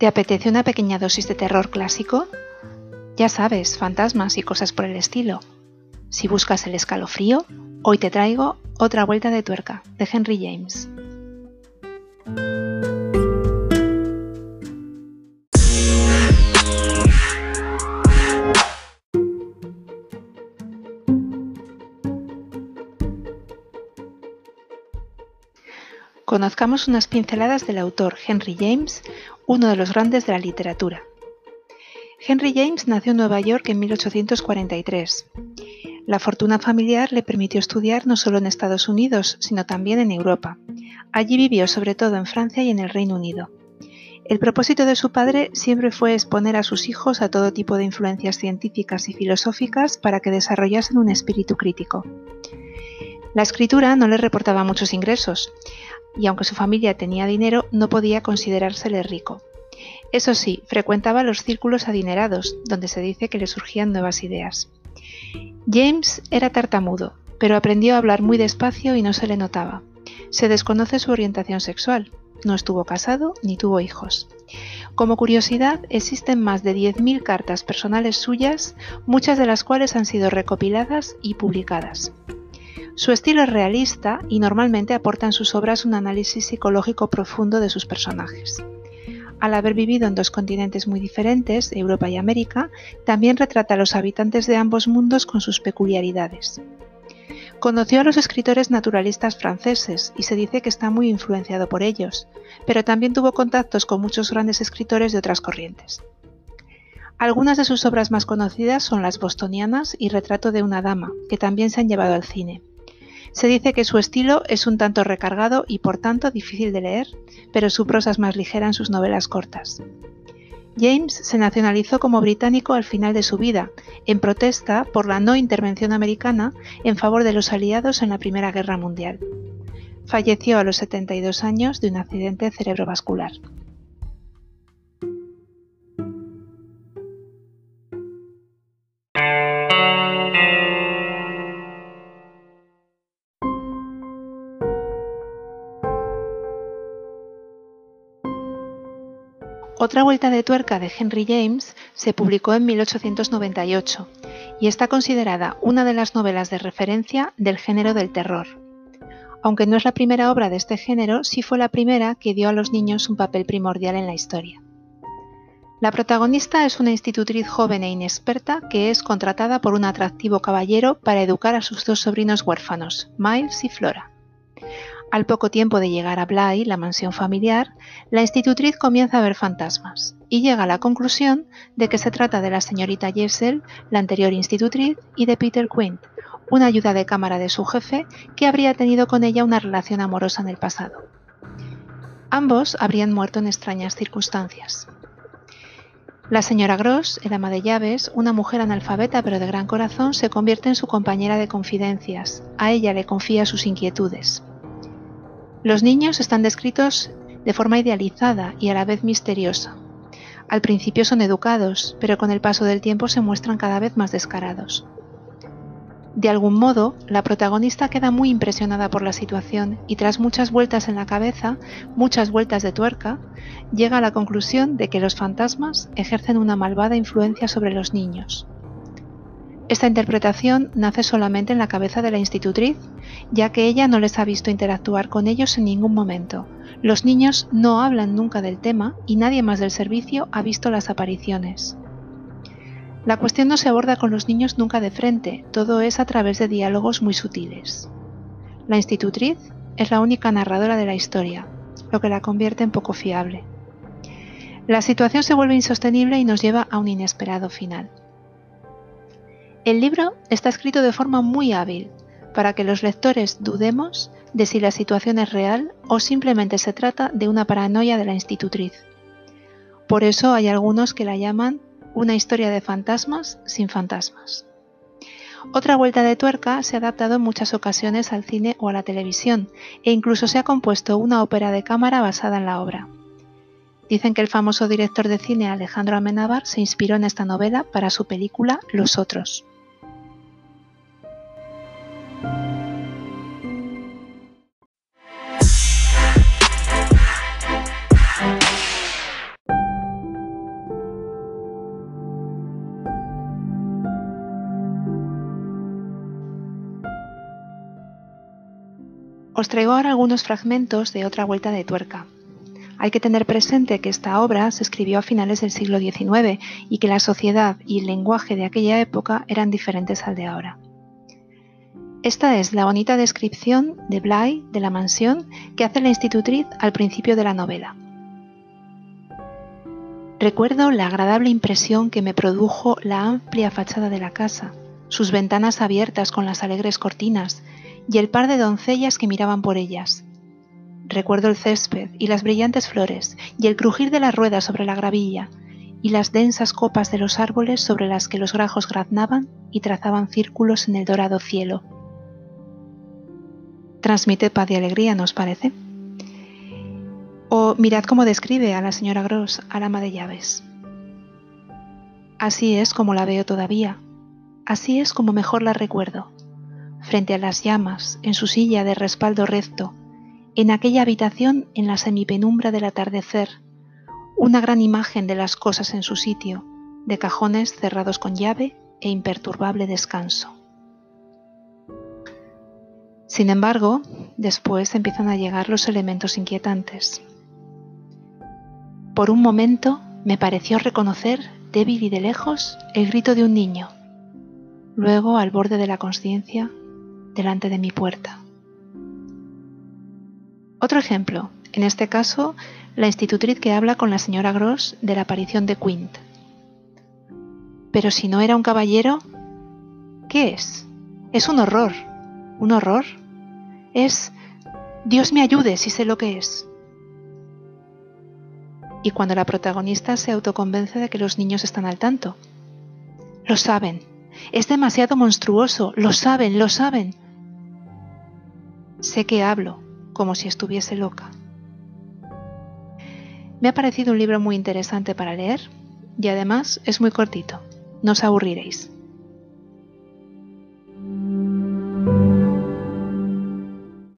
¿Te apetece una pequeña dosis de terror clásico? Ya sabes, fantasmas y cosas por el estilo. Si buscas el escalofrío, hoy te traigo Otra Vuelta de Tuerca, de Henry James. Conozcamos unas pinceladas del autor Henry James, uno de los grandes de la literatura. Henry James nació en Nueva York en 1843. La fortuna familiar le permitió estudiar no solo en Estados Unidos, sino también en Europa. Allí vivió sobre todo en Francia y en el Reino Unido. El propósito de su padre siempre fue exponer a sus hijos a todo tipo de influencias científicas y filosóficas para que desarrollasen un espíritu crítico. La escritura no le reportaba muchos ingresos, y aunque su familia tenía dinero, no podía considerársele rico. Eso sí, frecuentaba los círculos adinerados, donde se dice que le surgían nuevas ideas. James era tartamudo, pero aprendió a hablar muy despacio y no se le notaba. Se desconoce su orientación sexual. No estuvo casado ni tuvo hijos. Como curiosidad, existen más de 10.000 cartas personales suyas, muchas de las cuales han sido recopiladas y publicadas. Su estilo es realista y normalmente aporta en sus obras un análisis psicológico profundo de sus personajes. Al haber vivido en dos continentes muy diferentes, Europa y América, también retrata a los habitantes de ambos mundos con sus peculiaridades. Conoció a los escritores naturalistas franceses y se dice que está muy influenciado por ellos, pero también tuvo contactos con muchos grandes escritores de otras corrientes. Algunas de sus obras más conocidas son Las Bostonianas y Retrato de una Dama, que también se han llevado al cine. Se dice que su estilo es un tanto recargado y por tanto difícil de leer, pero su prosa es más ligera en sus novelas cortas. James se nacionalizó como británico al final de su vida, en protesta por la no intervención americana en favor de los aliados en la Primera Guerra Mundial. Falleció a los 72 años de un accidente cerebrovascular. Otra vuelta de tuerca de Henry James se publicó en 1898 y está considerada una de las novelas de referencia del género del terror. Aunque no es la primera obra de este género, sí fue la primera que dio a los niños un papel primordial en la historia. La protagonista es una institutriz joven e inexperta que es contratada por un atractivo caballero para educar a sus dos sobrinos huérfanos, Miles y Flora. Al poco tiempo de llegar a Bly, la mansión familiar, la institutriz comienza a ver fantasmas y llega a la conclusión de que se trata de la señorita Jessel, la anterior institutriz, y de Peter Quint, una ayuda de cámara de su jefe que habría tenido con ella una relación amorosa en el pasado. Ambos habrían muerto en extrañas circunstancias. La señora Gross, el ama de llaves, una mujer analfabeta pero de gran corazón, se convierte en su compañera de confidencias. A ella le confía sus inquietudes. Los niños están descritos de forma idealizada y a la vez misteriosa. Al principio son educados, pero con el paso del tiempo se muestran cada vez más descarados. De algún modo, la protagonista queda muy impresionada por la situación y tras muchas vueltas en la cabeza, muchas vueltas de tuerca, llega a la conclusión de que los fantasmas ejercen una malvada influencia sobre los niños. Esta interpretación nace solamente en la cabeza de la institutriz, ya que ella no les ha visto interactuar con ellos en ningún momento. Los niños no hablan nunca del tema y nadie más del servicio ha visto las apariciones. La cuestión no se aborda con los niños nunca de frente, todo es a través de diálogos muy sutiles. La institutriz es la única narradora de la historia, lo que la convierte en poco fiable. La situación se vuelve insostenible y nos lleva a un inesperado final. El libro está escrito de forma muy hábil para que los lectores dudemos de si la situación es real o simplemente se trata de una paranoia de la institutriz. Por eso hay algunos que la llaman una historia de fantasmas sin fantasmas. Otra vuelta de tuerca se ha adaptado en muchas ocasiones al cine o a la televisión e incluso se ha compuesto una ópera de cámara basada en la obra. Dicen que el famoso director de cine Alejandro Amenábar se inspiró en esta novela para su película Los Otros. Os traigo ahora algunos fragmentos de otra vuelta de tuerca. Hay que tener presente que esta obra se escribió a finales del siglo XIX y que la sociedad y el lenguaje de aquella época eran diferentes al de ahora. Esta es la bonita descripción de Bly de la mansión que hace la institutriz al principio de la novela. Recuerdo la agradable impresión que me produjo la amplia fachada de la casa, sus ventanas abiertas con las alegres cortinas y el par de doncellas que miraban por ellas. Recuerdo el césped y las brillantes flores y el crujir de las ruedas sobre la gravilla y las densas copas de los árboles sobre las que los grajos graznaban y trazaban círculos en el dorado cielo transmite paz y alegría, ¿nos parece? O mirad cómo describe a la señora Gross al ama de llaves. Así es como la veo todavía, así es como mejor la recuerdo, frente a las llamas, en su silla de respaldo recto, en aquella habitación en la semipenumbra del atardecer, una gran imagen de las cosas en su sitio, de cajones cerrados con llave e imperturbable descanso. Sin embargo, después empiezan a llegar los elementos inquietantes. Por un momento me pareció reconocer, débil y de lejos, el grito de un niño. Luego, al borde de la conciencia, delante de mi puerta. Otro ejemplo, en este caso, la institutriz que habla con la señora Gross de la aparición de Quint. Pero si no era un caballero, ¿qué es? Es un horror. ¿Un horror? es Dios me ayude si sé lo que es. Y cuando la protagonista se autoconvence de que los niños están al tanto. Lo saben. Es demasiado monstruoso. Lo saben, lo saben. Sé que hablo como si estuviese loca. Me ha parecido un libro muy interesante para leer y además es muy cortito. No os aburriréis.